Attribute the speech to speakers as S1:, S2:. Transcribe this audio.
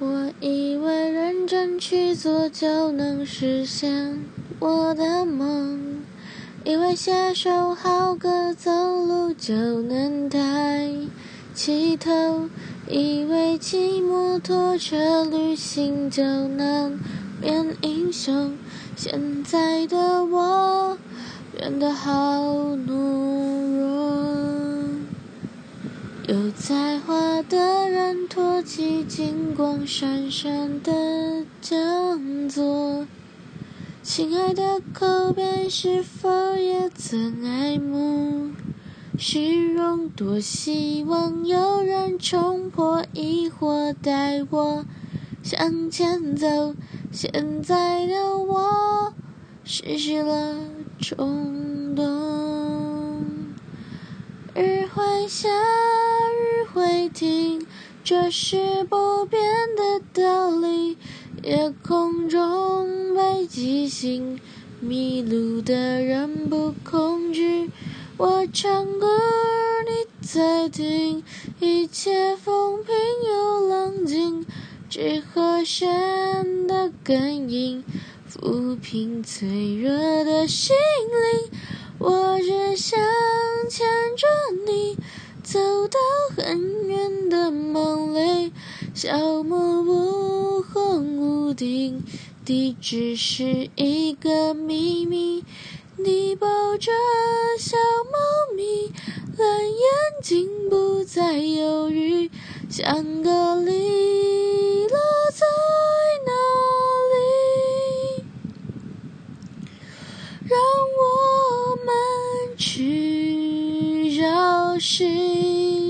S1: 我以为认真去做就能实现我的梦，以为写首好歌走路就能抬起头，以为骑摩托车旅行就能变英雄。现在的我变得好懦有才华的人托起金光闪闪的讲座。亲爱的，口边是否也曾爱慕虚荣？多希望有人冲破疑惑，带我向前走。现在的我失去了冲动，日会下，雨听，这是不变的道理。夜空中北极星，迷路的人不恐惧。我唱歌，你在听，一切风平又浪静，只和弦的根音，抚平脆弱的心灵。我只想很远的梦里，小木屋红屋顶，地址是一个秘密。你抱着小猫咪，蓝眼睛不再犹豫，香格里拉在哪里？让我们去找寻。